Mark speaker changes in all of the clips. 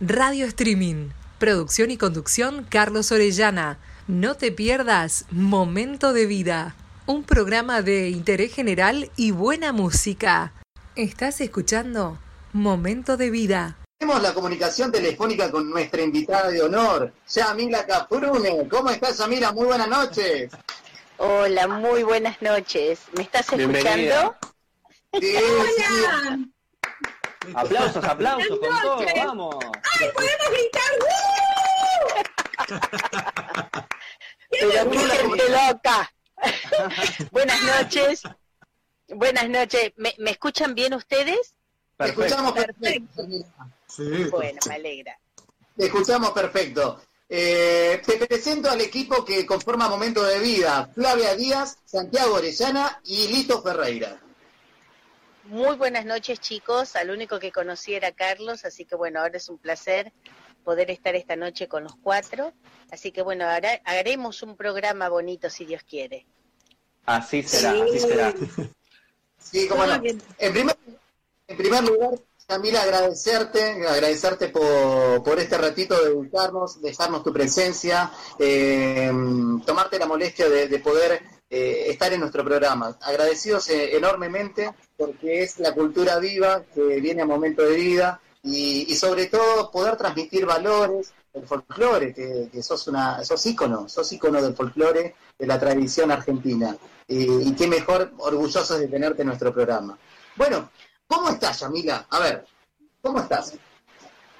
Speaker 1: Radio Streaming. Producción y conducción Carlos Orellana. No te pierdas Momento de vida. Un programa de interés general y buena música. Estás escuchando Momento de vida.
Speaker 2: Tenemos la comunicación telefónica con nuestra invitada de honor, Yamila Caprune. ¿Cómo estás, Yamila? Muy buenas noches.
Speaker 3: Hola, muy buenas noches. ¿Me estás escuchando?
Speaker 2: Sí,
Speaker 4: ¡Hola!
Speaker 5: Aplausos, aplausos, con todo, vamos.
Speaker 4: ¡Ay, podemos gritar! ¡Woo!
Speaker 3: Pero qué gente loca. buenas noches. Buenas noches. ¿Me, me escuchan bien ustedes?
Speaker 2: Te escuchamos
Speaker 3: Perfecto.
Speaker 2: Yamila.
Speaker 3: Bueno, me alegra.
Speaker 2: Te escuchamos perfecto. Eh, te presento al equipo que conforma Momento de Vida. Flavia Díaz, Santiago Orellana y Lito Ferreira.
Speaker 3: Muy buenas noches, chicos. Al único que conocí era Carlos, así que bueno, ahora es un placer poder estar esta noche con los cuatro. Así que bueno, ahora haremos un programa bonito si Dios quiere.
Speaker 5: Así será,
Speaker 2: Sí.
Speaker 5: así será.
Speaker 2: Sí, cómo no. En primer, en primer lugar, Camila, agradecerte, agradecerte por, por este ratito de dedicarnos, dejarnos tu presencia, eh, tomarte la molestia de, de poder eh, estar en nuestro programa. Agradecidos eh, enormemente porque es la cultura viva que viene a momento de vida y, sobre todo poder transmitir valores, el folclore, que, que sos una, sos ícono, sos ícono del folclore, de la tradición argentina. Y, y qué mejor, orgullosos de tenerte en nuestro programa. Bueno, ¿cómo estás, Yamila? A ver, ¿cómo estás?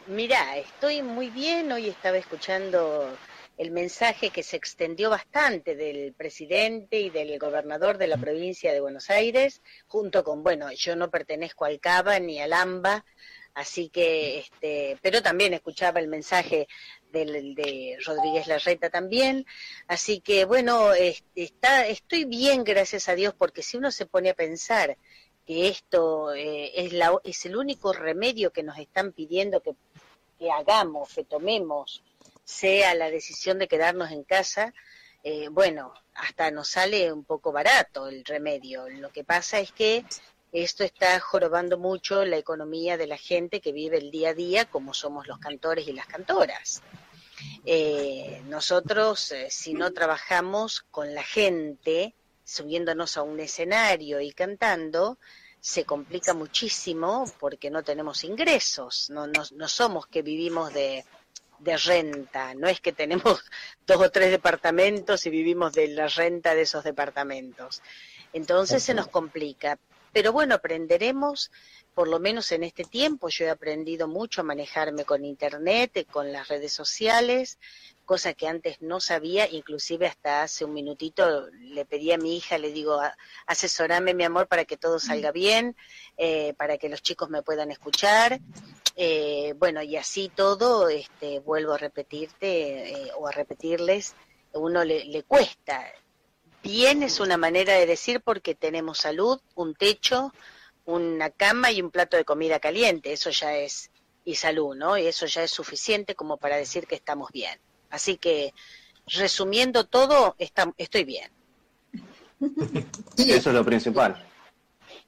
Speaker 3: Mira, estoy muy bien. Hoy estaba escuchando el mensaje que se extendió bastante del presidente y del gobernador de la provincia de Buenos Aires, junto con, bueno, yo no pertenezco al CABA ni al AMBA, así que, este, pero también escuchaba el mensaje del, de Rodríguez Larreta también, así que, bueno, está, estoy bien, gracias a Dios, porque si uno se pone a pensar que esto eh, es, la, es el único remedio que nos están pidiendo que, que hagamos, que tomemos, sea la decisión de quedarnos en casa, eh, bueno, hasta nos sale un poco barato el remedio. Lo que pasa es que esto está jorobando mucho la economía de la gente que vive el día a día, como somos los cantores y las cantoras. Eh, nosotros, eh, si no trabajamos con la gente, subiéndonos a un escenario y cantando, se complica muchísimo porque no tenemos ingresos, no, no, no somos que vivimos de, de renta, no es que tenemos dos o tres departamentos y vivimos de la renta de esos departamentos. Entonces se nos complica. Pero bueno, aprenderemos, por lo menos en este tiempo, yo he aprendido mucho a manejarme con Internet, con las redes sociales, cosa que antes no sabía, inclusive hasta hace un minutito le pedí a mi hija, le digo, "A- asesorame mi amor para que todo salga bien, eh, para que los chicos me puedan escuchar. Eh, bueno, y así todo, este, vuelvo a repetirte eh, o a repetirles, uno le, le cuesta. Bien es una manera de decir porque tenemos salud, un techo, una cama y un plato de comida caliente, eso ya es, y salud, ¿no? Y eso ya es suficiente como para decir que estamos bien. Así que, resumiendo todo, está- estoy bien.
Speaker 5: Eso es lo principal.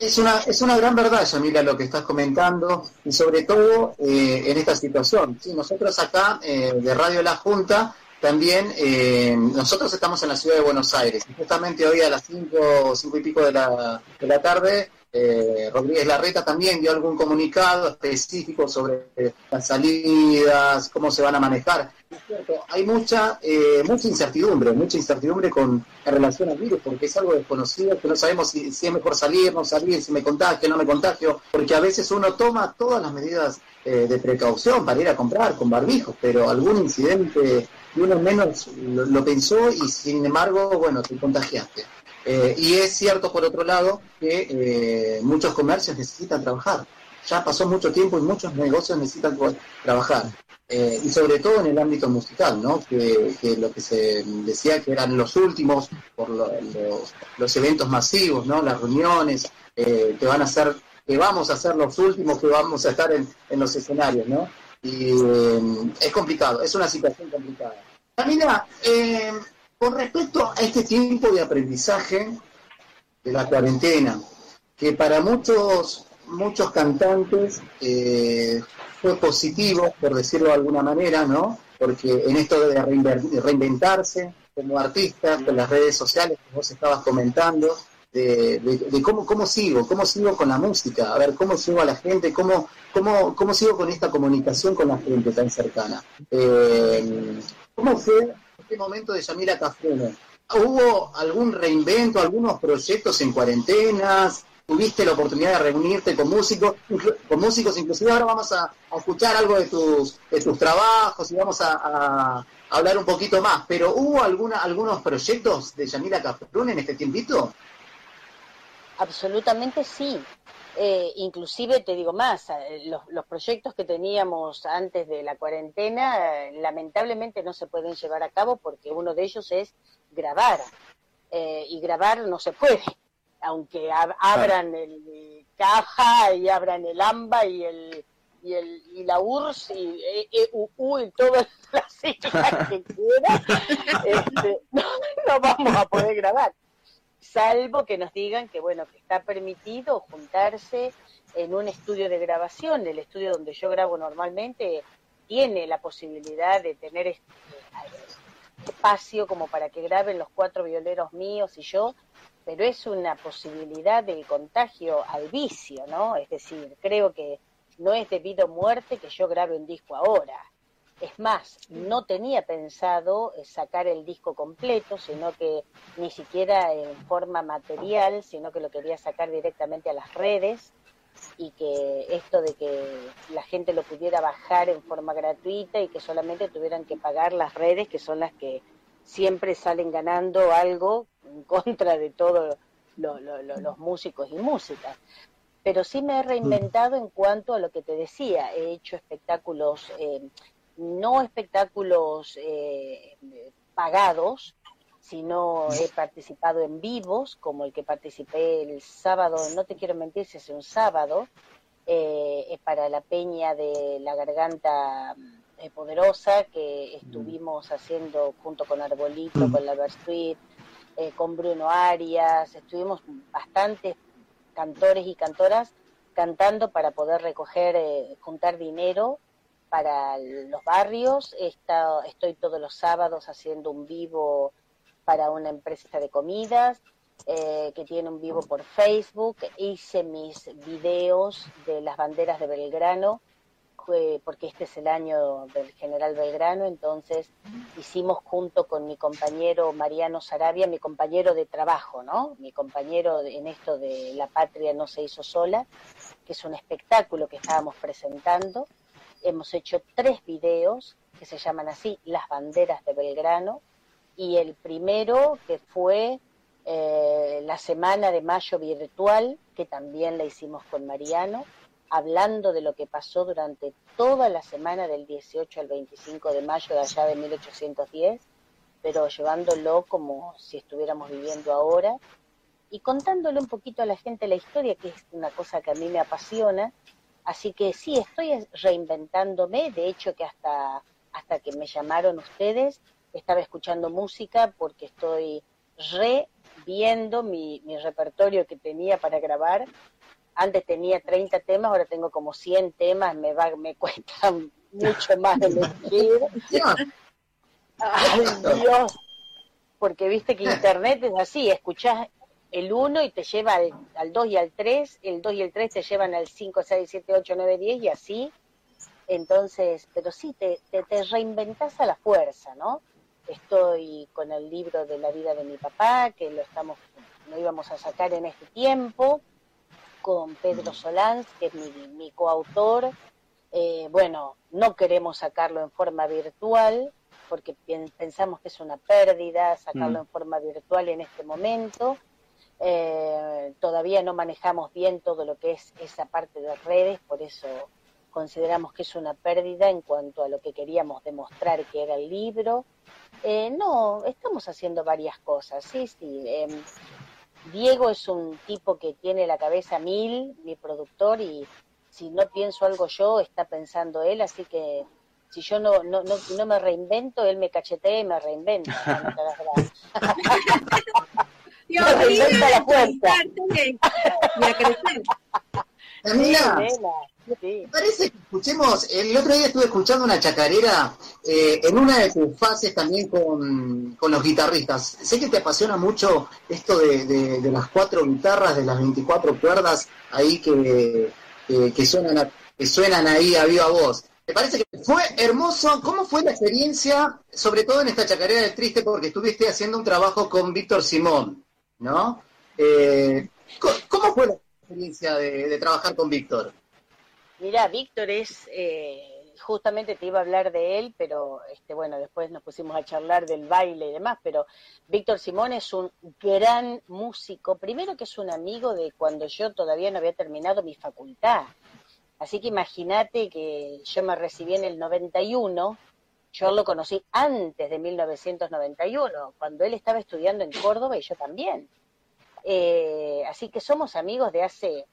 Speaker 2: Es una, es una gran verdad, Yamila, lo que estás comentando, y sobre todo eh, en esta situación. Sí, nosotros acá, eh, de Radio La Junta, también, eh, nosotros estamos en la ciudad de Buenos Aires, justamente hoy a las 5 cinco y pico de la, de la tarde eh, Rodríguez Larreta también dio algún comunicado específico sobre las salidas, cómo se van a manejar. Hay mucha eh, mucha incertidumbre, mucha incertidumbre con en relación al virus, porque es algo desconocido, que no sabemos si, es mejor salir, no salir, si me contagio, no me contagio, porque a veces uno toma todas las medidas eh, de precaución para ir a comprar con barbijos, pero algún incidente y uno menos lo, pensó y sin embargo, bueno, te contagiaste. Eh, y es cierto, por otro lado, que eh, muchos comercios necesitan trabajar. Ya pasó mucho tiempo y muchos negocios necesitan trabajar. Eh, y sobre todo en el ámbito musical, ¿no? Que, lo que se decía que eran los últimos por lo- los, los eventos masivos, ¿no? Las reuniones, eh, que van a ser, que vamos a ser los últimos que vamos a estar en, en los escenarios, ¿no? Y eh, es complicado, es una situación complicada. Camila, con respecto a este tiempo de aprendizaje de la cuarentena, que para muchos muchos cantantes fue positivo, por decirlo de alguna manera, ¿no? Porque en esto de reinventarse como artista, con las redes sociales que vos estabas comentando, de, de- de cómo, cómo sigo, cómo sigo con la música, a ver, cómo sigo a la gente, cómo, cómo, cómo sigo con esta comunicación con la gente tan cercana. Eh, ¿Cómo fue este momento de Yamila Cafrune? ¿Hubo algún reinvento, algunos proyectos en cuarentenas? ¿Tuviste la oportunidad de reunirte con músicos, con músicos? Inclusive ahora vamos a, escuchar algo de tus, de tus trabajos y vamos a, hablar un poquito más. Pero ¿hubo alguna, algunos proyectos de Yamila Cafrune en este tiempito?
Speaker 3: Absolutamente sí. Eh, inclusive te digo más, eh, los, los proyectos que teníamos antes de la cuarentena eh, lamentablemente no se pueden llevar a cabo porque uno de ellos es grabar. Eh, y grabar no se puede, aunque ab- abran el eh, caja y abran el AMBA y el y, el, y la URSS y E- EUU y todas las siglas que quiera, este, no, no vamos a poder grabar. Salvo que nos digan que bueno que está permitido juntarse en un estudio de grabación. El estudio donde yo grabo normalmente tiene la posibilidad de tener este espacio como para que graben los cuatro violeros míos y yo pero es una posibilidad de contagio al vicio no es decir creo que no es debido a muerte que yo grabe un disco ahora. Es más, no tenía pensado eh, sacar el disco completo, sino que ni siquiera en forma material, sino que lo quería sacar directamente a las redes y que esto de que la gente lo pudiera bajar en forma gratuita y que solamente tuvieran que pagar las redes, que son las que siempre salen ganando algo en contra de todos lo- lo- lo- los músicos y músicas. Pero sí me he reinventado en cuanto a lo que te decía. He hecho espectáculos, eh, no espectáculos eh, pagados, sino he participado en vivos, como el que participé el sábado, no te quiero mentir si es un sábado, eh, para la Peña de la Garganta eh, Poderosa, que estuvimos haciendo junto con Arbolito, con la Street, eh, con Bruno Arias, estuvimos bastantes cantores y cantoras cantando para poder recoger, eh, juntar dinero para los barrios. Estoy todos los sábados haciendo un vivo para una empresa de comidas eh, que tiene un vivo por Facebook. Hice mis videos de las banderas de Belgrano porque este es el año del general Belgrano, entonces hicimos junto con mi compañero Mariano Sarabia, mi compañero de trabajo, ¿no? Mi compañero en esto de La Patria no se hizo sola, que es un espectáculo que estábamos presentando. Hemos hecho tres videos que se llaman así, Las banderas de Belgrano, y el primero que fue eh, la semana de mayo virtual, que también la hicimos con Mariano, hablando de lo que pasó durante toda la semana del 18 al 25 de mayo de allá de 1810, pero llevándolo como si estuviéramos viviendo ahora y contándole un poquito a la gente la historia, que es una cosa que a mí me apasiona. Así que sí, estoy reinventándome, de hecho que hasta, hasta que me llamaron ustedes, estaba escuchando música porque estoy reviendo mi, mi repertorio que tenía para grabar antes tenía 30 temas, ahora tengo como 100 temas, me va, me cuesta mucho más de elegir. Ay, Dios. Porque viste que internet es así, escuchás el 1 y te lleva al, 2 y al 3, el 2 y el 3 te llevan al 5, 6, 7, 8, 9, 10 y así. Entonces, pero sí, te, te, te reinventas a la fuerza, ¿no? Estoy con el libro de la vida de mi papá, que lo estamos, lo íbamos a sacar en este tiempo, con Pedro Solán, que es mi, mi coautor. Eh, bueno, no queremos sacarlo en forma virtual, porque pensamos que es una pérdida sacarlo mm. en forma virtual en este momento. Eh, todavía no manejamos bien todo lo que es esa parte de redes, por eso consideramos que es una pérdida en cuanto a lo que queríamos demostrar que era el libro. Eh, no, estamos haciendo varias cosas, sí, sí. Em, Diego es un tipo que tiene la cabeza mil, mi productor, y si no pienso algo yo, está pensando él, así que si yo no, no, no, no me reinvento, él me cachetea y me reinventa.
Speaker 4: Dios, reinventa la fuerza. Y a crecer.
Speaker 2: Sí, parece que escuchemos, el otro día estuve escuchando una chacarera eh, en una de tus fases también con, los guitarristas. Sé que te apasiona mucho esto de, las cuatro guitarras, de las 24 cuerdas ahí que, que, suenan, que suenan ahí a viva voz. ¿Te parece que fue hermoso? ¿Cómo fue la experiencia, sobre todo en esta chacarera del Triste, porque estuviste haciendo un trabajo con Víctor Simón, ¿no? Eh, ¿Cómo fue la experiencia de trabajar con Víctor?
Speaker 3: Mira, Víctor es, eh, justamente te iba a hablar de él, pero este, bueno, después nos pusimos a charlar del baile y demás, pero Víctor Simón es un gran músico, primero que es un amigo de cuando yo todavía no había terminado mi facultad. Así que imagínate que yo me recibí en el 91, yo lo conocí antes de 1991, cuando él estaba estudiando en Córdoba y yo también. Eh, así que somos amigos de hace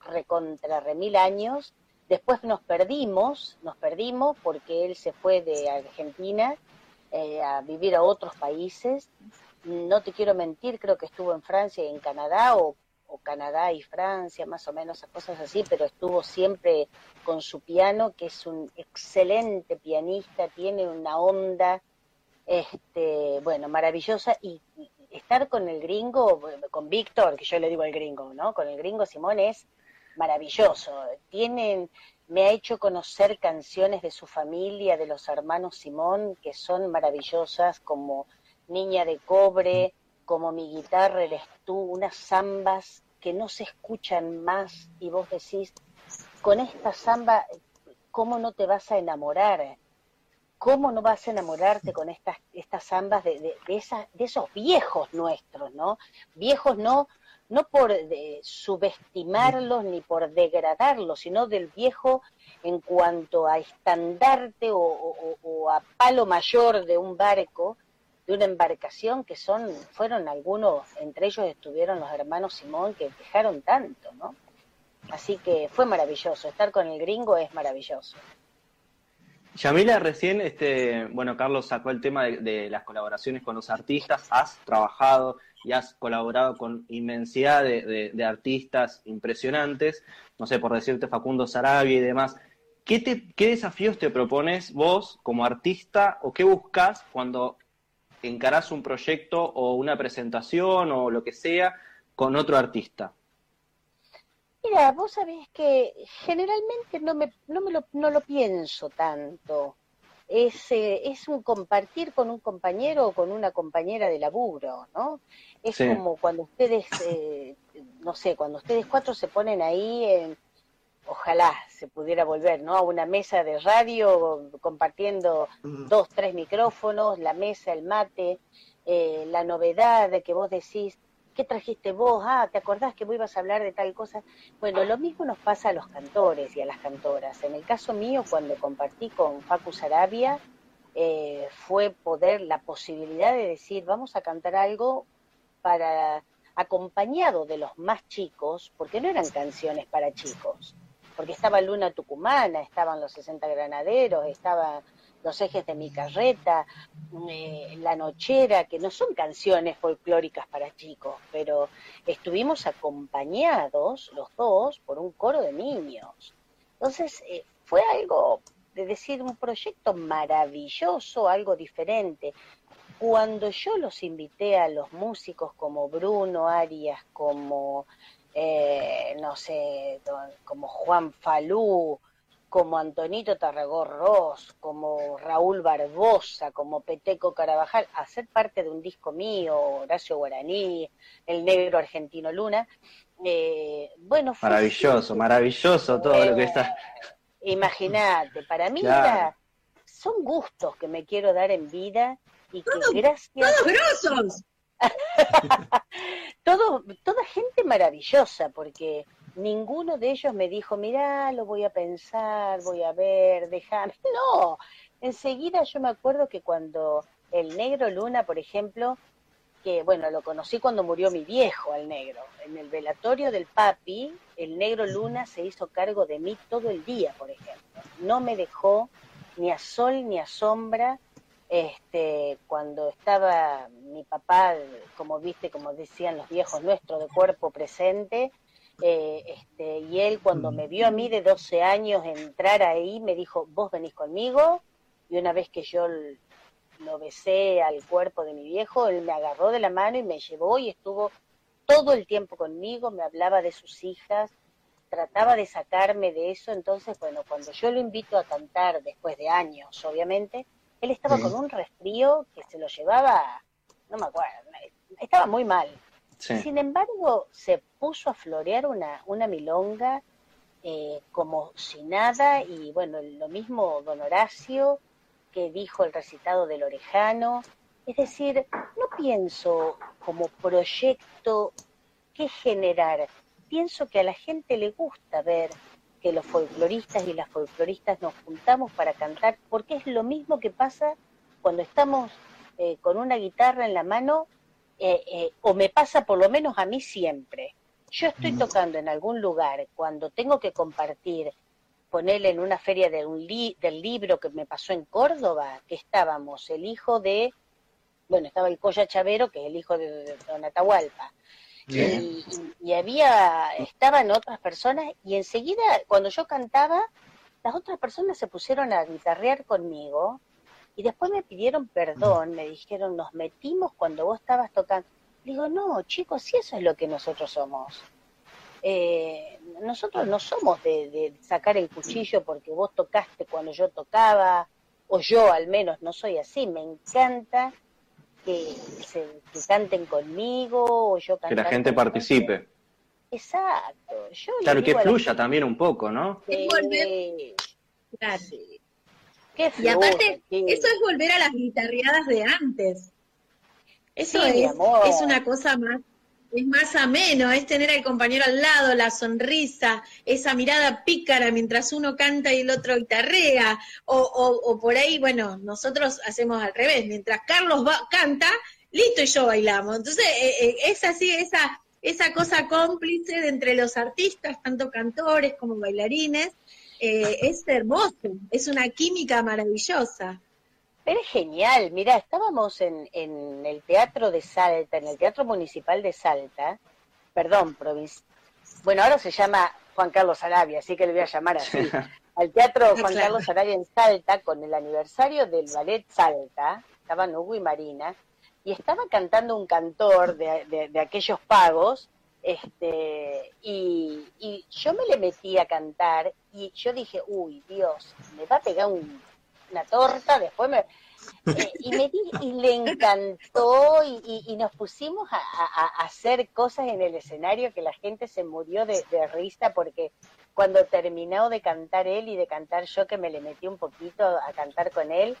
Speaker 3: recontra remil años Después nos perdimos, nos perdimos porque él se fue de Argentina eh, a vivir a otros países. No te quiero mentir, creo que estuvo en Francia y en Canadá o, Canadá y Francia, más o menos, cosas así, pero estuvo siempre con su piano, que es un excelente pianista, tiene una onda, este, bueno, maravillosa y, y estar con el gringo, con Víctor, que yo le digo el gringo, ¿no? Con el gringo Simón es maravilloso. Tienen, me ha hecho conocer canciones de su familia, de los hermanos Simón, que son maravillosas, como Niña de Cobre, como Mi guitarra eres tú, unas zambas que no se escuchan más y vos decís, con esta zamba, ¿cómo no te vas a enamorar? ¿Cómo no vas a enamorarte con estas, estas zambas de, de, de, de esos viejos nuestros, ¿no? Viejos no no por subestimarlos ni por degradarlos, sino del viejo en cuanto a estandarte o, a palo mayor de un barco, de una embarcación que son, fueron algunos, entre ellos estuvieron los hermanos Simón que dejaron tanto, ¿no? Así que fue maravilloso, estar con el gringo es maravilloso.
Speaker 5: Yamila, recién, este, bueno, Carlos sacó el tema de las colaboraciones con los artistas, has trabajado y has colaborado con inmensidad de, artistas impresionantes, no sé, por decirte Facundo Sarabia y demás. ¿Qué, te, ¿Qué desafíos te propones vos como artista o qué buscas cuando encarás un proyecto o una presentación o lo que sea con otro artista?
Speaker 3: Mira, vos sabés que generalmente no, me, no, me lo, no lo pienso tanto es, eh, es un compartir con un compañero o con una compañera de laburo, ¿no? Es como cuando ustedes, eh, no sé, cuando ustedes cuatro se ponen ahí, en, ojalá se pudiera volver, ¿no? A una mesa de radio compartiendo dos, tres micrófonos, la mesa, el mate, eh, la novedad de que vos decís, ¿qué trajiste vos? Ah, ¿te acordás que vos ibas a hablar de tal cosa? Bueno, lo mismo nos pasa a los cantores y a las cantoras. En el caso mío, cuando compartí con Facu Sarabia, eh, fue poder, la posibilidad de decir, vamos a cantar algo para acompañado de los más chicos, porque no eran canciones para chicos, porque estaba Luna Tucumana, estaban los 60 granaderos, estaba los ejes de mi carreta, eh, La Nochera, que no son canciones folclóricas para chicos, pero estuvimos acompañados los dos por un coro de niños. Entonces eh, fue algo, de decir, un proyecto maravilloso, algo diferente. cuando yo los invité a los músicos como Bruno Arias, como, eh, no sé, como Juan Falú, como Antonito Tarragó Ross, como Raúl Barbosa, como Peteco Carabajal, a ser parte de un disco mío, Horacio Guaraní, El Negro Argentino Luna. Eh, bueno,
Speaker 5: maravilloso, maravilloso todo lo que está.
Speaker 3: Imagínate, para mí son gustos que me quiero dar en vida y que gracias.
Speaker 4: ¡Todos grosos!
Speaker 3: todo, toda gente maravillosa, porque ninguno de ellos me dijo, mirá, lo voy a pensar, voy a ver, dejar. No, enseguida yo me acuerdo que cuando el negro Luna, por ejemplo, que bueno, lo conocí cuando murió mi viejo, al negro. En el velatorio del papi, el negro Luna se hizo cargo de mí todo el día, por ejemplo. No me dejó ni a sol ni a sombra. Este, cuando estaba mi papá, como viste, como decían los viejos nuestros, de cuerpo presente, eh, este, y él cuando me vio a mí de 12 años entrar ahí, me dijo, vos venís conmigo, y una vez que yo lo besé al cuerpo de mi viejo, él me agarró de la mano y me llevó y estuvo todo el tiempo conmigo, me hablaba de sus hijas, trataba de sacarme de eso, entonces, bueno, cuando yo lo invito a cantar después de años, obviamente, él estaba con un resfrío que se lo llevaba, no me acuerdo, estaba muy mal. Sin embargo, se puso a florear una, una milonga eh, como si nada, y bueno, lo mismo don Horacio, que dijo el recitado del Orejano. Es decir, no pienso como proyecto qué generar, pienso que a la gente le gusta ver que los folcloristas y las folcloristas nos juntamos para cantar, porque es lo mismo que pasa cuando estamos eh, con una guitarra en la mano eh, eh, o me pasa por lo menos a mí siempre. Yo estoy tocando en algún lugar cuando tengo que compartir, ponerle en una feria de un del libro que me pasó en Córdoba, que estábamos el hijo de, bueno, estaba el Coya Chavero, que es el hijo de, Don Atahualpa. Y, y, había, estaban otras personas y enseguida cuando yo cantaba, las otras personas se pusieron a guitarrear conmigo y después me pidieron perdón, me dijeron, nos metimos cuando vos estabas tocando. Digo, no, chicos, si eso es lo que nosotros somos. Eh, nosotros no somos de, sacar el cuchillo porque vos tocaste cuando yo tocaba, o yo al menos no soy así. Me encanta que, se, canten conmigo, o yo
Speaker 5: Que la gente participe.
Speaker 3: Exacto. Yo
Speaker 5: claro, que fluya también un poco, ¿no?
Speaker 4: Claro y aparte, eso es volver a las guitarreadas de antes. Eso es, es una cosa más, es más ameno, es tener al compañero al lado, la sonrisa, esa mirada pícara mientras uno canta y el otro guitarrea, o, o, por ahí, bueno, nosotros hacemos al revés, mientras Carlos va, canta, listo y yo bailamos. Entonces, eh, eh, es así, esa, esa cosa cómplice de entre los artistas, tanto cantores como bailarines, eh, es hermoso, es una química maravillosa.
Speaker 3: Pero es genial, mira, estábamos en, en el Teatro de Salta, en el Teatro Municipal de Salta, perdón, provincia, bueno, ahora se llama Juan Carlos Arabia, así que le voy a llamar así, al Teatro Juan Carlos Arabia en Salta, con el aniversario del Ballet Salta, estaban Hugo y Marina, y estaba cantando un cantor de, de aquellos pagos, este, y, yo me le metí a cantar y yo dije, uy, Dios, me va a pegar una torta, después me... Eh, y, y le encantó y, nos pusimos a, hacer cosas en el escenario que la gente se murió de, risa porque cuando terminó de cantar él y de cantar yo que me le metí un poquito a cantar con él,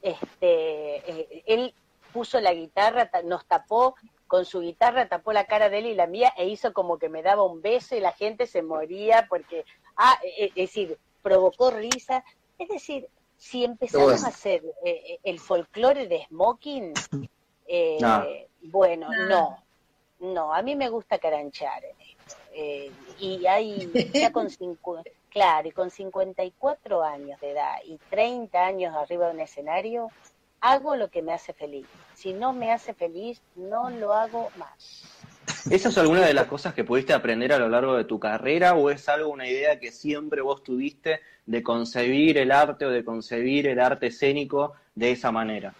Speaker 3: este, eh, él puso la guitarra, nos tapó con su guitarra tapó la cara de él y la mía e hizo como que me daba un beso y la gente se moría porque, ah, e, e, es decir, provocó risa. Es decir, si empezamos a hacer eh, eh, el folclore de Smoking, eh, bueno, no. no, a mí me gusta caranchar y hay ya con cinco, claro, y con 54 años de edad y 30 años arriba de un escenario, hago lo que me hace feliz. Si no me hace feliz, no lo hago más.
Speaker 5: ¿Esa es alguna de las cosas que pudiste aprender a lo largo de tu carrera o es algo, una idea que siempre vos tuviste de concebir el arte o de concebir el arte escénico de esa manera?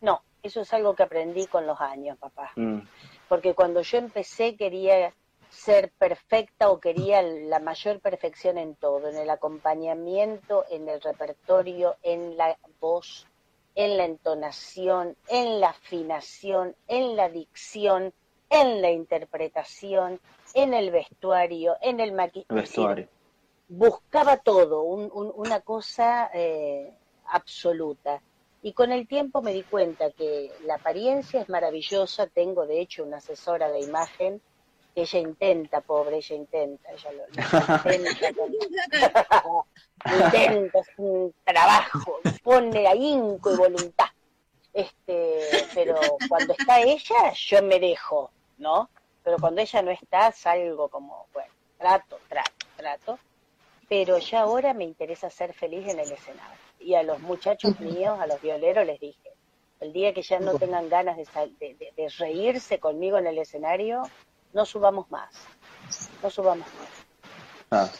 Speaker 3: No, Eso es algo que aprendí con los años, papá. Mm. Porque cuando yo empecé quería ser perfecta o quería la mayor perfección en todo, en el acompañamiento, en el repertorio, en la voz, en la entonación, en la afinación, en la dicción, en la interpretación, en el vestuario, en el maquillaje. Buscaba todo, una cosa eh, absoluta. Y con el tiempo me di cuenta que la apariencia es maravillosa. Tengo, de hecho, una asesora de imagen que ella intenta, pobre, ella intenta, ella lo, intenta, intenta, es un trabajo, pone ahínco y voluntad. Este, pero cuando está ella, yo me dejo, ¿no? Pero cuando ella no está, salgo como, bueno, trato, trato, trato. Pero ya ahora me interesa ser feliz en el escenario y a los muchachos míos, a los violeros, les dije, el día que ya no tengan ganas de, de, reírse conmigo en el escenario, no subamos más, no subamos más.
Speaker 5: Ah.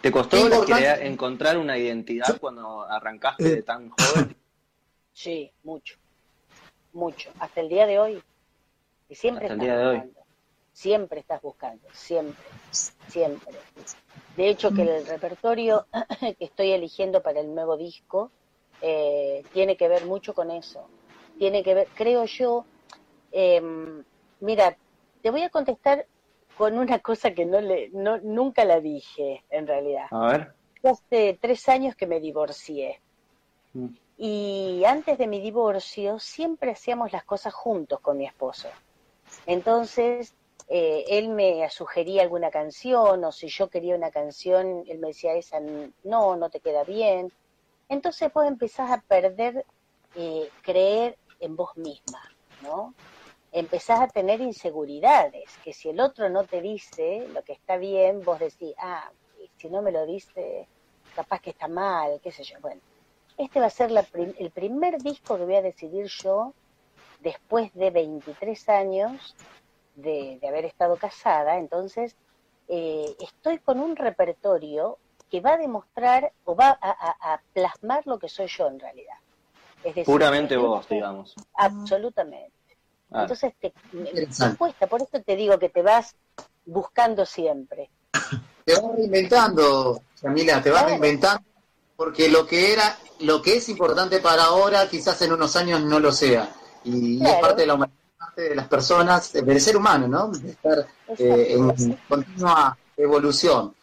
Speaker 5: ¿Te costó encontrar una identidad cuando arrancaste de tan joven?
Speaker 3: Sí, mucho, mucho, hasta el día de hoy. Y siempre hasta de hoy. Siempre estás buscando, siempre, siempre. De hecho, que el repertorio que estoy eligiendo para el nuevo disco eh, tiene que ver mucho con eso. Tiene que ver, creo yo, em, mira, te voy a contestar con una cosa que no le, no, nunca la dije, en realidad.
Speaker 5: A ver.
Speaker 3: Hace tres años que me divorcié. Mm. Y antes de mi divorcio siempre hacíamos las cosas juntos con mi esposo. Entonces, eh, él me sugería alguna canción o si yo quería una canción, él me decía esa no, no te queda bien. Entonces vos empezás a perder eh, creer en vos misma, ¿no? Empezás a tener inseguridades, que si el otro no te dice lo que está bien, vos decís, ah, si no me lo dice, capaz que está mal, qué sé yo. Bueno, este va a ser el primer disco que voy a decidir yo después de 23 años de, haber estado casada, entonces eh, estoy con un repertorio que va a demostrar o va a, plasmar lo que soy yo en realidad.
Speaker 5: Es Puramente vos, digamos.
Speaker 3: Absolutamente. Ah. Entonces te, cuesta, por eso te digo que te vas buscando siempre.
Speaker 2: Te vas reinventando, Camila, te vas reinventando, porque lo que era, lo que es importante para ahora, quizás en unos años no lo sea. Y es parte de la humanidad de las personas, del ser humano, ¿no? De estar eh, en continua evolución.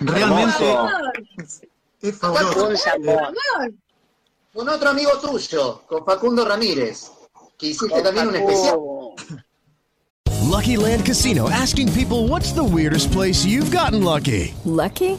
Speaker 6: Realmente
Speaker 2: es Con otro amigo tuyo, con Facundo Ramírez, que hiciste también un especial.
Speaker 7: Lucky Land Casino asking people what's the weirdest place you've gotten lucky.
Speaker 8: Lucky?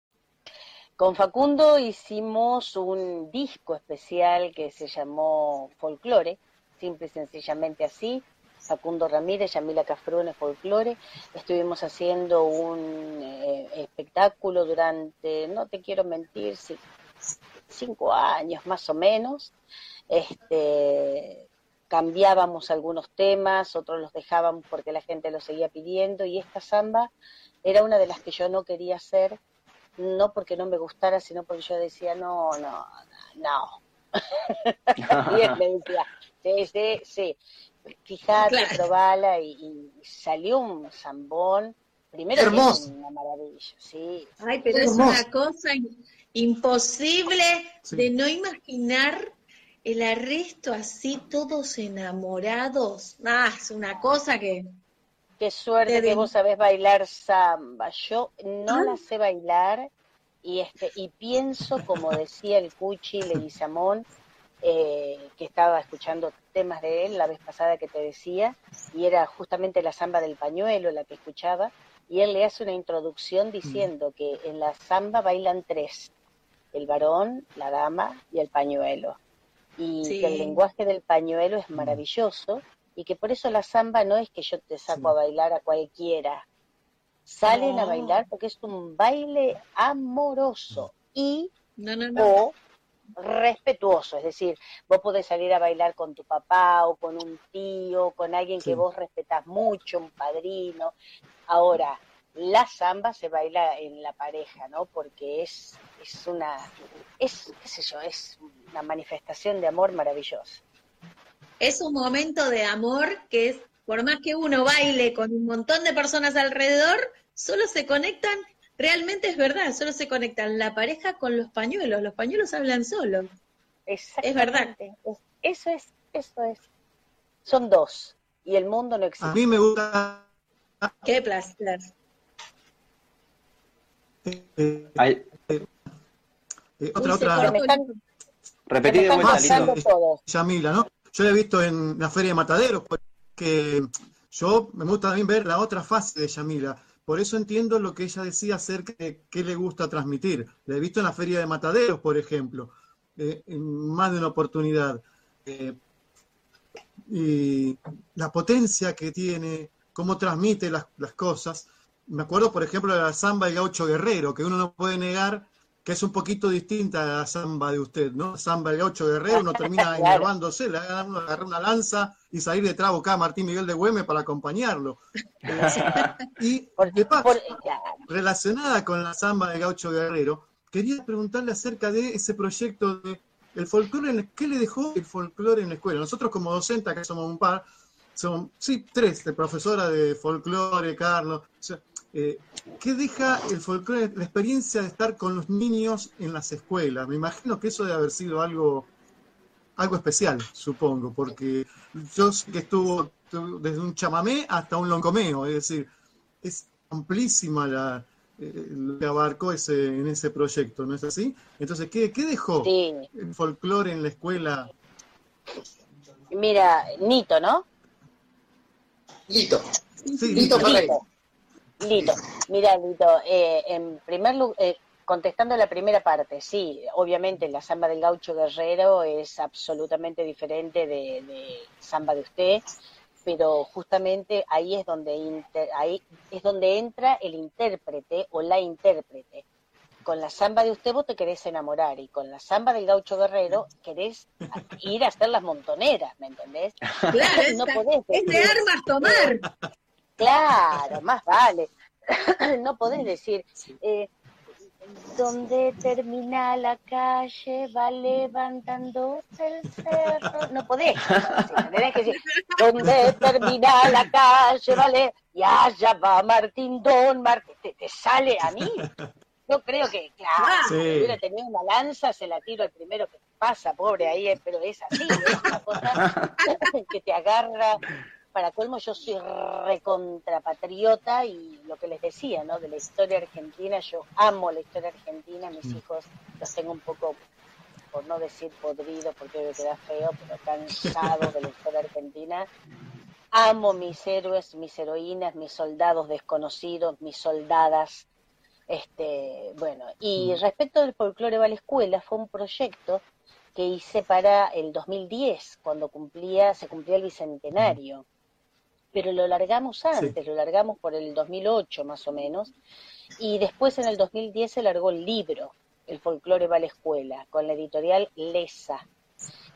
Speaker 3: Con Facundo hicimos un disco especial que se llamó Folklore, simple y sencillamente así. Facundo Ramírez, Yamila Cafrune Folklore. Estuvimos haciendo un eh, espectáculo durante, no te quiero mentir, cinco años más o menos. Este, cambiábamos algunos temas, otros los dejábamos porque la gente los seguía pidiendo y esta samba era una de las que yo no quería hacer, no porque no me gustara, sino porque yo decía, no, no, no. y él me decía, sí, sí, sí fíjate, probala y, salió un zambón. Primero
Speaker 2: Hermoso.
Speaker 3: una maravilla, sí.
Speaker 4: Ay, pero es una cosa imposible de no imaginar el arresto así, todos enamorados. Ah, es una cosa que...
Speaker 3: Qué suerte que vos sabés bailar samba. Yo no ah. la sé bailar y este y pienso, como decía el Cuchi Leguizamón, eh, que estaba escuchando temas de él la vez pasada que te decía, y era justamente la samba del pañuelo la que escuchaba, y él le hace una introducción mm. diciendo que en la samba bailan tres, el varón, la dama y el pañuelo, y que el lenguaje del pañuelo es mm. maravilloso, y que por eso la samba no es que yo te saco a bailar a cualquiera, Salen a bailar porque es un baile amoroso y o respetuoso, es decir, vos podés salir a bailar con tu papá o con un tío, con alguien que vos respetás mucho, un padrino. Ahora, la samba se baila en la pareja, ¿no? Porque es, es una, es, qué sé yo, es una manifestación de amor maravillosa.
Speaker 4: Es un momento de amor que es, por más que uno baile con un montón de personas alrededor, solo se conectan, realmente es verdad, solo se conectan la pareja con los pañuelos, los pañuelos hablan solos. Es verdad.
Speaker 3: Eso es, eso es. Son dos, y el mundo no existe.
Speaker 6: A mí me gusta...
Speaker 4: Qué placer.
Speaker 6: Eh, eh, otra, otra.
Speaker 5: Repetí de vuelta,
Speaker 6: Yamila, ¿no? Yo la he visto en la Feria de Mataderos, porque yo me gusta también ver la otra fase de Yamila. Por eso entiendo lo que ella decía acerca de qué le gusta transmitir. La he visto en la Feria de Mataderos, por ejemplo, en más de una oportunidad. y la potencia que tiene, cómo transmite las, las cosas me acuerdo, por ejemplo, de la samba del gaucho guerrero, que uno no puede negar que es un poquito distinta a la samba de usted, ¿no? Samba del gaucho guerrero, uno termina enervándose, le da uno agarrar una lanza y salir de trago acá a Martín Miguel de Güeme para acompañarlo. y de paso, relacionada con la samba del gaucho guerrero, quería preguntarle acerca de ese proyecto de el folclore, ¿qué le dejó el folclore en la escuela? Nosotros como docentes, acá somos un par, son, sí, tres, de profesora de folclore, Carlos, eh, ¿Qué deja el folclore, la experiencia de estar con los niños en las escuelas? Me imagino que eso debe haber sido algo, algo especial, supongo, porque yo sé que estuvo desde un chamamé hasta un loncomeo, es decir, es amplísima la, eh, lo que abarcó ese, en ese proyecto, ¿no es así? Entonces, ¿qué, qué dejó el folclore en la escuela?
Speaker 3: Mira, Nito, ¿no?
Speaker 2: Lito.
Speaker 6: Sí, Lito,
Speaker 3: Lito. Lito, mira, Lito, eh, en primer lugar, eh, contestando la primera parte, sí, obviamente la samba del gaucho guerrero es absolutamente diferente de, samba de usted, pero justamente ahí es donde ahí es donde entra el intérprete o la intérprete. Con la samba de usted vos te querés enamorar y con la samba del gaucho guerrero querés ir a hacer las montoneras, ¿me entendés?
Speaker 4: Claro, no podés es de armas tomar.
Speaker 3: Claro, más vale. no podés decir, eh, donde termina la calle va levantándose el cerro. No podés. Tenés que decir, donde termina la calle, vale, y allá va Martín Don Martín. Te, sale a mí. Yo creo que, claro, si hubiera tenido una lanza, se la tiro al primero que pasa, pobre ahí, pero es así, es una cosa que te agarra para colmo yo soy recontrapatriota y lo que les decía, ¿no? De la historia argentina, yo amo la historia argentina, mis mm. hijos los tengo un poco, por no decir podridos, porque me queda feo, pero cansados de la historia argentina. Amo mis héroes, mis heroínas, mis soldados desconocidos, mis soldadas. Este, bueno, y mm. respecto del folclore va a la escuela, fue un proyecto que hice para el 2010, cuando cumplía, se cumplía el bicentenario pero lo largamos antes, lo largamos por el 2008 más o menos, y después en el 2010 se largó el libro, El folclore va a la escuela, con la editorial Lesa.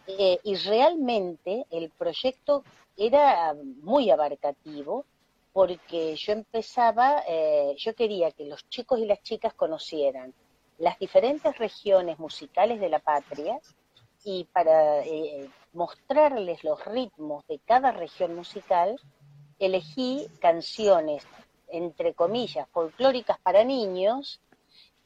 Speaker 3: Eh, y realmente el proyecto era muy abarcativo porque yo empezaba, eh, yo quería que los chicos y las chicas conocieran las diferentes regiones musicales de la patria y para eh, mostrarles los ritmos de cada región musical elegí canciones, entre comillas, folclóricas para niños,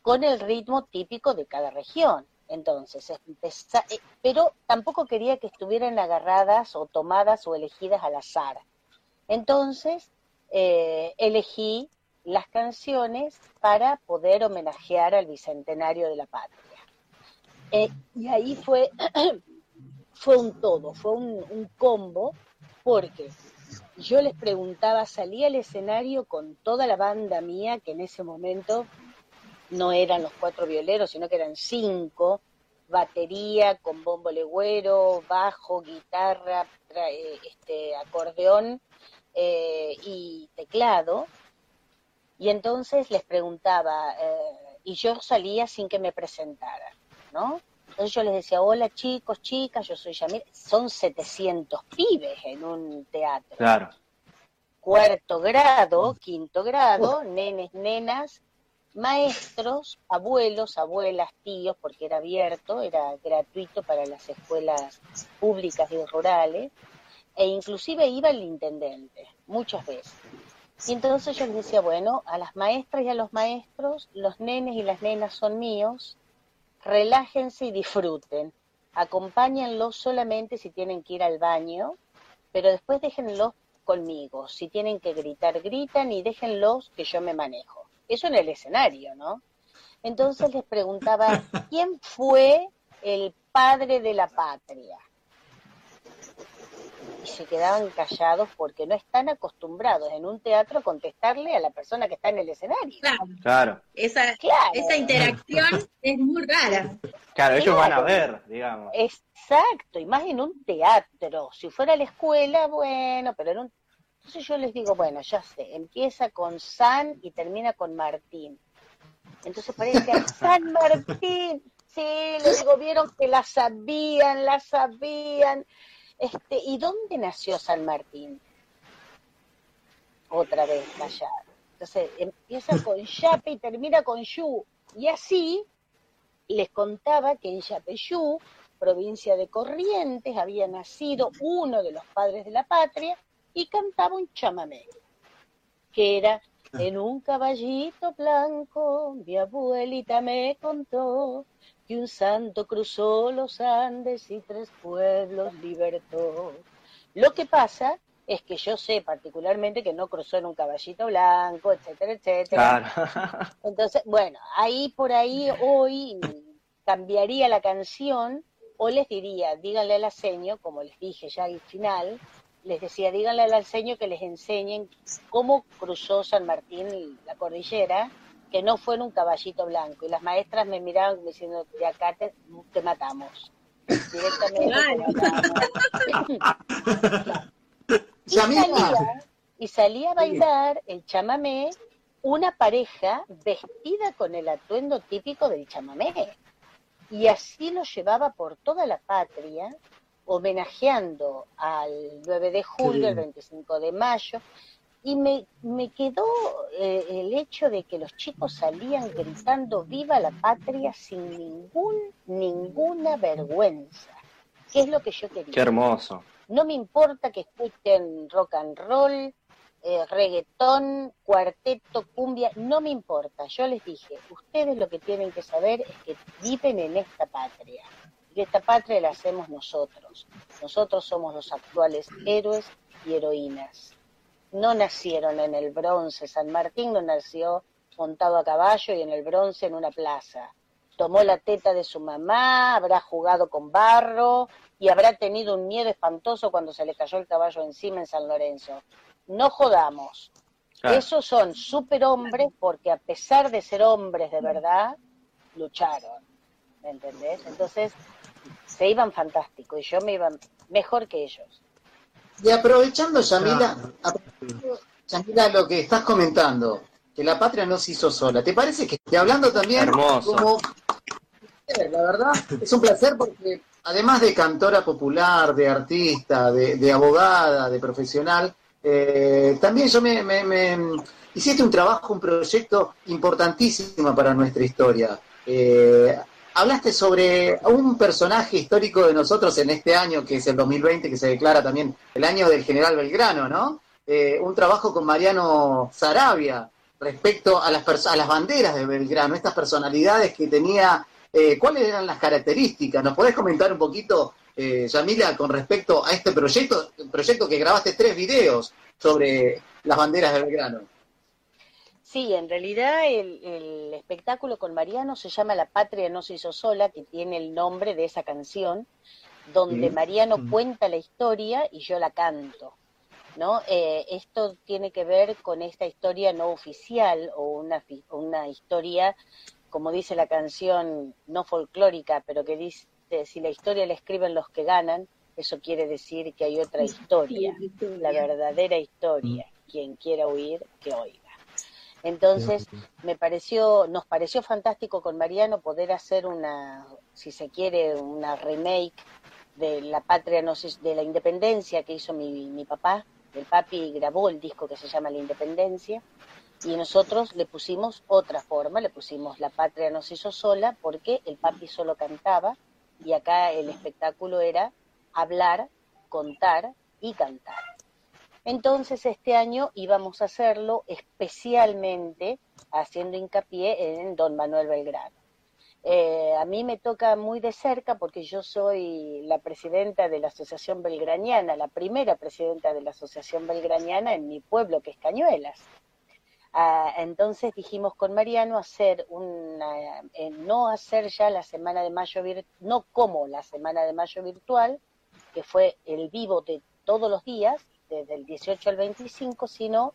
Speaker 3: con el ritmo típico de cada región. Entonces, eh, pero tampoco quería que estuvieran agarradas o tomadas o elegidas al azar. Entonces, eh, elegí las canciones para poder homenajear al Bicentenario de la Patria. Eh, y ahí fue, fue un todo, fue un, un combo, porque yo les preguntaba, salí al escenario con toda la banda mía, que en ese momento no eran los cuatro violeros, sino que eran cinco, batería con bombo legüero, bajo, guitarra, este, acordeón eh, y teclado. Y entonces les preguntaba, eh, y yo salía sin que me presentaran, ¿no? Entonces yo les decía, hola chicos, chicas, yo soy Yamil. Son 700 pibes en un teatro.
Speaker 5: Claro.
Speaker 3: Cuarto grado, quinto grado, nenes, nenas, maestros, abuelos, abuelas, tíos, porque era abierto, era gratuito para las escuelas públicas y rurales, e inclusive iba el intendente, muchas veces. Y entonces yo les decía, bueno, a las maestras y a los maestros, los nenes y las nenas son míos, relájense y disfruten. Acompáñenlos solamente si tienen que ir al baño, pero después déjenlos conmigo. Si tienen que gritar, gritan y déjenlos que yo me manejo. Eso en el escenario, ¿no? Entonces les preguntaba, ¿quién fue el padre de la patria? Se quedaban callados porque no están acostumbrados en un teatro a contestarle a la persona que está en el escenario.
Speaker 5: Claro.
Speaker 4: Esa, esa interacción es muy rara.
Speaker 5: Claro, ellos van a ver, digamos.
Speaker 3: Exacto, y más en un teatro. Si fuera la escuela, bueno, pero en un... Entonces yo les digo, bueno, ya sé, empieza con San y termina con Martín. Entonces parece San Martín. Sí, les digo, vieron que la sabían, la sabían. Este, ¿Y dónde nació San Martín? Otra vez callado. Entonces empieza con Yape y termina con Yu. Y así les contaba que en Yapeyú, provincia de Corrientes, había nacido uno de los padres de la patria y cantaba un chamamé, que era en un caballito blanco, mi abuelita me contó que un santo cruzó los Andes y tres pueblos libertó. Lo que pasa es que yo sé particularmente que no cruzó en un caballito blanco, etcétera, etcétera. Entonces, bueno, ahí por ahí hoy cambiaría la canción o les diría, díganle al aseño, como les dije ya al final, les decía, díganle al aseño que les enseñen cómo cruzó San Martín la cordillera que no fue en un caballito blanco. Y las maestras me miraban diciendo, de acá te, matamos. Directamente y, salía, y salía a bailar el chamamé una pareja vestida con el atuendo típico del chamamé. Y así lo llevaba por toda la patria, homenajeando al 9 de julio, el 25 de mayo, y me, me quedó eh, el hecho de que los chicos salían gritando viva la patria sin ningún, ninguna vergüenza, que es lo que yo quería.
Speaker 5: Qué hermoso.
Speaker 3: No me importa que escuchen rock and roll, eh, reggaetón, cuarteto, cumbia, no me importa. Yo les dije, ustedes lo que tienen que saber es que viven en esta patria. Y esta patria la hacemos nosotros. Nosotros somos los actuales héroes y heroínas no nacieron en el bronce. San Martín no nació montado a caballo y en el bronce en una plaza. Tomó la teta de su mamá, habrá jugado con barro y habrá tenido un miedo espantoso cuando se le cayó el caballo encima en San Lorenzo. No jodamos. Esos son superhombres porque a pesar de ser hombres de verdad, lucharon. ¿Me entendés? Entonces, se iban fantástico y yo me iba mejor que ellos.
Speaker 2: Y aprovechando, Yamila, Yamila, lo que estás comentando, que la patria no se hizo sola, ¿te parece que esté hablando también como... La verdad, es un placer porque además de cantora popular, de artista, de, abogada, de profesional, eh, también yo me, me, hiciste un trabajo, un proyecto importantísimo para nuestra historia. Eh, hablaste sobre un personaje histórico de nosotros en este año, que es el 2020, que se declara también el año del general Belgrano, ¿no? Eh, un trabajo con Mariano Sarabia respecto a las, a las banderas de Belgrano, estas personalidades que tenía, eh, ¿cuáles eran las características? ¿Nos podés comentar un poquito, eh, Yamila, con respecto a este proyecto, proyecto que grabaste tres videos sobre las banderas de Belgrano?
Speaker 3: Sí, en realidad el, espectáculo con Mariano se llama La Patria no se hizo sola, que tiene el nombre de esa canción, donde Mariano cuenta la historia y yo la canto. ¿no? Eh, esto tiene que ver con esta historia no oficial o una, una historia, como dice la canción, no folclórica, pero que dice, si la historia la escriben los que ganan, eso quiere decir que hay otra historia, la verdadera historia. Quien quiera oír, que oiga. Entonces, me pareció, nos pareció fantástico con Mariano poder hacer una, si se quiere, una remake de la patria, no sé, de la independencia que hizo mi, mi papá. El papi grabó el disco que se llama La Independencia y nosotros le pusimos otra forma, le pusimos La patria nos hizo sola porque el papi solo cantaba y acá el espectáculo era hablar, contar y cantar. Entonces este año íbamos a hacerlo especialmente haciendo hincapié en don Manuel Belgrano. Eh, a mí me toca muy de cerca porque yo soy la presidenta de la Asociación Belgraniana, la primera presidenta de la Asociación Belgraniana en mi pueblo, que es Cañuelas. Ah, entonces dijimos con Mariano hacer una, eh, no hacer ya la semana de mayo, no como la semana de mayo virtual, que fue el vivo de todos los días, desde el 18 al 25, sino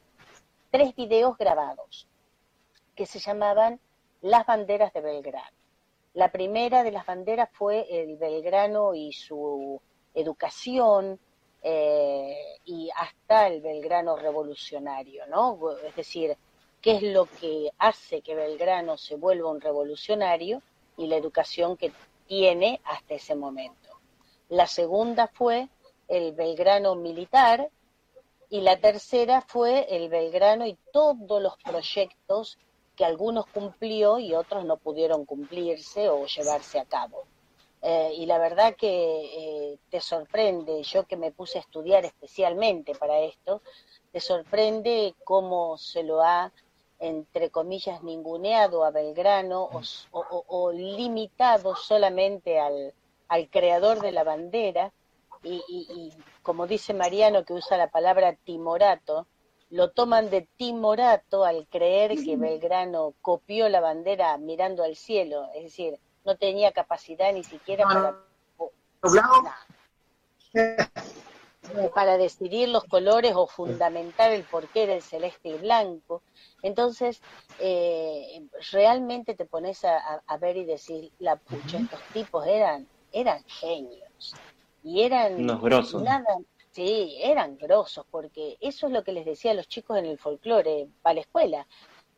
Speaker 3: tres videos grabados que se llamaban Las banderas de Belgrano. La primera de las banderas fue el Belgrano y su educación eh, y hasta el Belgrano revolucionario, ¿no? Es decir, qué es lo que hace que Belgrano se vuelva un revolucionario y la educación que tiene hasta ese momento. La segunda fue el Belgrano militar, y la tercera fue el Belgrano y todos los proyectos que algunos cumplió y otros no pudieron cumplirse o llevarse a cabo. Eh, y la verdad que eh, te sorprende, yo que me puse a estudiar especialmente para esto, te sorprende cómo se lo ha, entre comillas, ninguneado a Belgrano o, limitado solamente al, al creador de la bandera, y, como dice Mariano que usa la palabra timorato, lo toman de timorato al creer que Belgrano copió la bandera mirando al cielo, es decir, no tenía capacidad ni siquiera para, para decidir los colores o fundamentar el porqué del celeste y blanco. Entonces, eh, realmente te pones a, ver y decir, la pucha, estos tipos eran, eran genios y eran nada, sí, eran grosos, porque eso es lo que les decía a los chicos en el folclore para la escuela.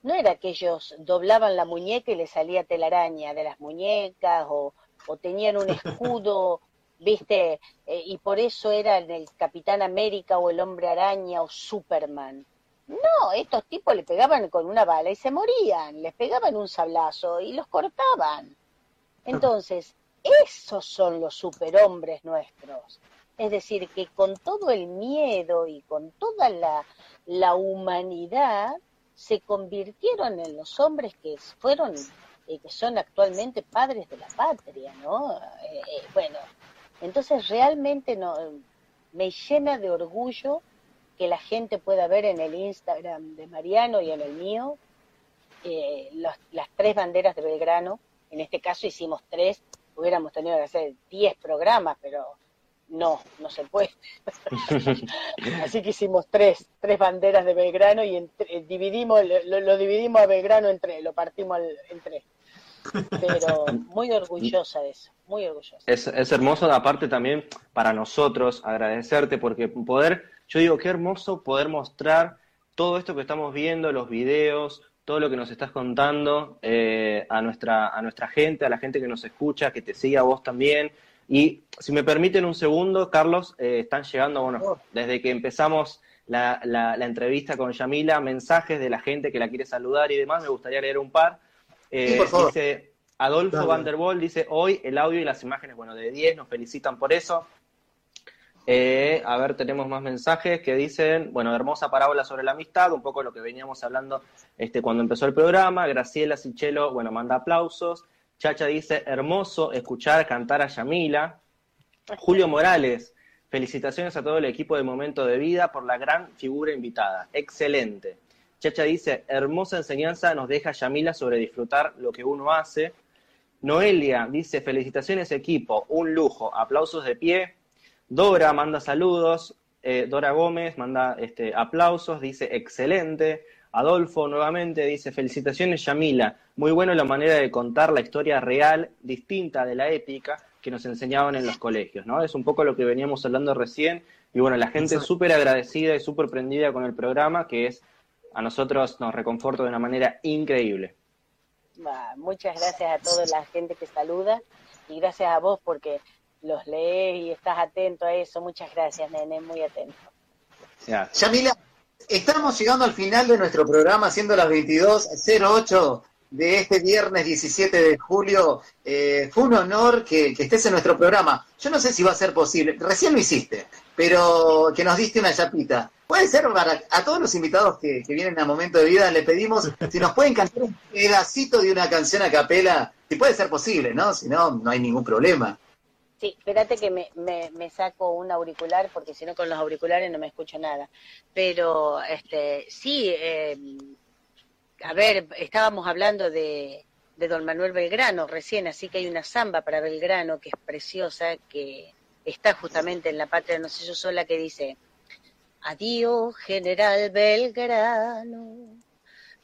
Speaker 3: No era que ellos doblaban la muñeca y les salía telaraña de las muñecas o, o tenían un escudo, viste, eh, y por eso eran el Capitán América o el Hombre Araña o Superman. No, estos tipos le pegaban con una bala y se morían, les pegaban un sablazo y los cortaban. Entonces, esos son los superhombres nuestros. Es decir, que con todo el miedo y con toda la, humanidad se convirtieron en los hombres que fueron eh, que son actualmente padres de la patria, ¿no? Eh, eh, bueno, entonces realmente me llena de orgullo que la gente pueda ver en el Instagram de Mariano y en el mío las tres banderas de Belgrano. En este caso hicimos tres hubiéramos tenido que hacer 10 programas, pero no, no se puede. Así que hicimos tres, tres banderas de Belgrano y eh, dividimos, lo, dividimos a Belgrano entre, lo partimos en tres. Pero muy orgullosa de eso, muy orgullosa.
Speaker 5: Es, es hermoso, aparte también para nosotros, agradecerte, porque poder, yo digo, qué hermoso poder mostrar todo esto que estamos viendo, los videos, todo lo que nos estás contando eh, a, nuestra, a nuestra gente, a la gente que nos escucha, que te sigue a vos también. Y si me permiten un segundo, Carlos, eh, están llegando, bueno, desde que empezamos la, la, entrevista con Yamila, mensajes de la gente que la quiere saludar y demás, me gustaría leer un par. Eh, dice Adolfo Van der dice, hoy el audio y las imágenes, bueno, de 10, nos felicitan por eso. Eh, a ver, tenemos más mensajes que dicen, bueno, hermosa parábola sobre la amistad, un poco lo que veníamos hablando este, cuando empezó el programa. Graciela Sichelo, bueno, manda aplausos. Chacha dice, hermoso escuchar cantar a Yamila. Julio Morales, felicitaciones a todo el equipo de Momento de Vida por la gran figura invitada. Excelente. Chacha dice, hermosa enseñanza nos deja Yamila sobre disfrutar lo que uno hace. Noelia dice, felicitaciones equipo, un lujo, aplausos de pie. Dora manda saludos, eh, Dora Gómez manda este, aplausos, dice excelente. Adolfo nuevamente dice felicitaciones Yamila, muy bueno la manera de contar la historia real, distinta de la épica que nos enseñaban en los colegios, ¿no? Es un poco lo que veníamos hablando recién y bueno, la gente súper agradecida y súper prendida con el programa, que es a nosotros nos reconforta de una manera increíble.
Speaker 3: muchas gracias a toda la gente que saluda y gracias a vos porque los lees y estás atento a eso. Muchas gracias, nene, muy atento.
Speaker 2: Yamila, estamos llegando al final de nuestro programa, siendo las 22.08 de este viernes 17 de julio. Eh, fue un honor que, estés en nuestro programa. Yo no sé si va a ser posible, recién lo hiciste, pero que nos diste una chapita. Puede ser para a todos los invitados que, vienen a Momento de Vida, le pedimos si nos pueden cantar un pedacito de una canción a capela, si puede ser posible, ¿no? Si no, no hay ningún problema.
Speaker 3: Sí, espérate que me, me, saco un auricular porque si no con los auriculares no me escucho nada. Pero este sí, eh, a ver, estábamos hablando de, de don Manuel Belgrano recién, así que hay una samba para Belgrano que es preciosa, que está justamente en la patria, no sé yo sola, que dice, adiós general Belgrano,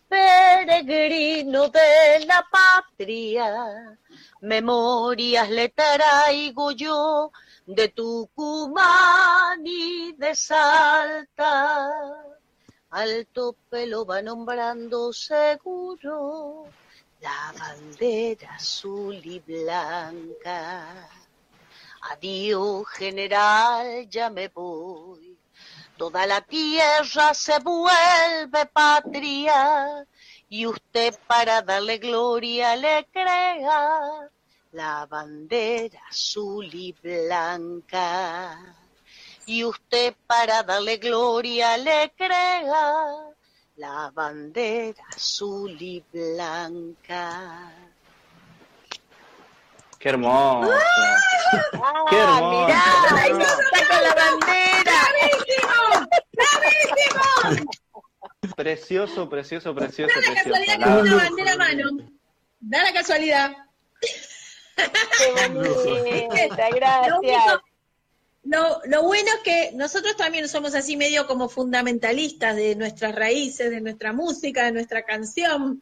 Speaker 3: peregrino de la patria, memorias le traigo yo de Tucumán y de Salta alto pelo va nombrando seguro la bandera azul y blanca. Adiós, general, ya me voy. Toda la tierra se vuelve patria y usted para darle gloria le crea la bandera azul y blanca y usted para darle gloria le crea la bandera azul y blanca.
Speaker 5: Qué hermoso.
Speaker 3: ¡Ah! Qué hermoso. Mirá, ahí está la bandera.
Speaker 4: ¡Bravísimo!
Speaker 5: Precioso, precioso, precioso.
Speaker 4: Da la casualidad que tiene una bandera a mano. Da la casualidad.
Speaker 3: Qué bonita, gracias.
Speaker 4: Lo, lo, bueno es que nosotros también somos así medio como fundamentalistas de nuestras raíces, de nuestra música, de nuestra canción.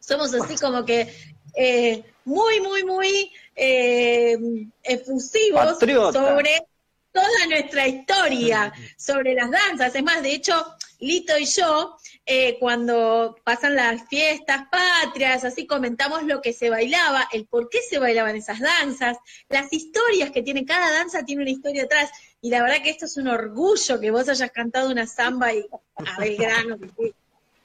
Speaker 4: Somos así como que eh, muy, muy, muy eh, efusivos sobre toda nuestra historia, sobre las danzas. Es más, de hecho, Lito y yo, eh, cuando pasan las fiestas patrias, así comentamos lo que se bailaba, el por qué se bailaban esas danzas, las historias que tiene, cada danza tiene una historia atrás. Y la verdad que esto es un orgullo que vos hayas cantado una samba y a Belgrano.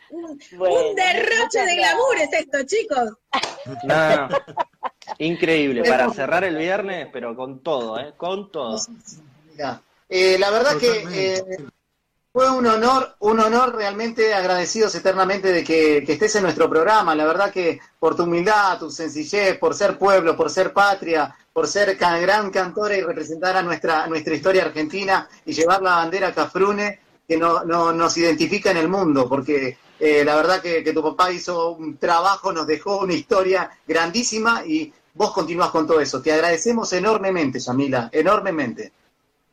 Speaker 4: Un, un derroche de glamour es esto, chicos.
Speaker 5: No, Increíble, para cerrar el viernes, pero con todo, ¿eh? Con todo.
Speaker 2: Eh, la verdad que fue un honor, un honor realmente agradecidos eternamente de que, estés en nuestro programa. La verdad que por tu humildad, tu sencillez, por ser pueblo, por ser patria, por ser gran cantora y representar a nuestra, nuestra historia argentina y llevar la bandera Cafrune que no, nos identifica en el mundo, porque eh, la verdad que, tu papá hizo un trabajo, nos dejó una historia grandísima y vos continúas con todo eso. Te agradecemos enormemente, Yamila, enormemente.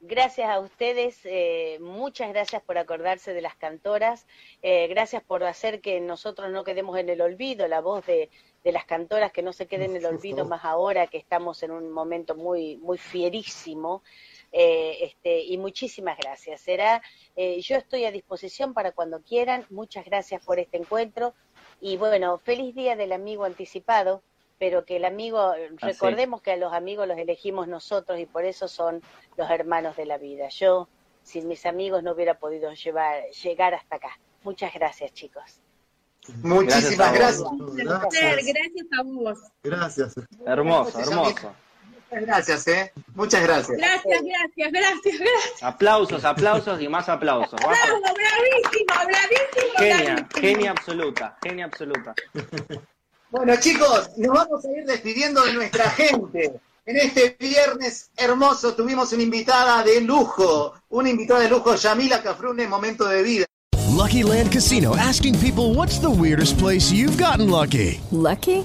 Speaker 3: Gracias a ustedes, eh, muchas gracias por acordarse de las cantoras, eh, gracias por hacer que nosotros no quedemos en el olvido, la voz de, las cantoras que no se quede en el olvido más ahora que estamos en un momento muy, muy fierísimo. Eh, este, y muchísimas gracias. Será, yo estoy a disposición para cuando quieran. Muchas gracias por este encuentro y bueno, feliz día del amigo anticipado pero que el amigo, recordemos que a los amigos los elegimos nosotros y por eso son los hermanos de la vida. Yo, sin mis amigos, no hubiera podido llevar, llegar hasta acá. Muchas gracias, chicos.
Speaker 2: Muchísimas gracias.
Speaker 4: Gracias. a vos.
Speaker 6: Gracias.
Speaker 5: Hermoso, hermoso.
Speaker 2: Muchas gracias, ¿eh? Muchas gracias.
Speaker 4: Gracias, gracias, gracias, gracias.
Speaker 5: Aplausos, aplausos y más aplausos.
Speaker 4: Bravo, bravísimo, bravísimo.
Speaker 5: Genia, genia absoluta, genia absoluta.
Speaker 2: Bueno, chicos, nos vamos a ir despidiendo de nuestra gente. En este viernes hermoso tuvimos una invitada de lujo, una invitada de lujo, Yamila Cafrune, Momento de Vida.
Speaker 7: Lucky Land Casino, asking people what's the weirdest place you've gotten lucky.
Speaker 8: Lucky?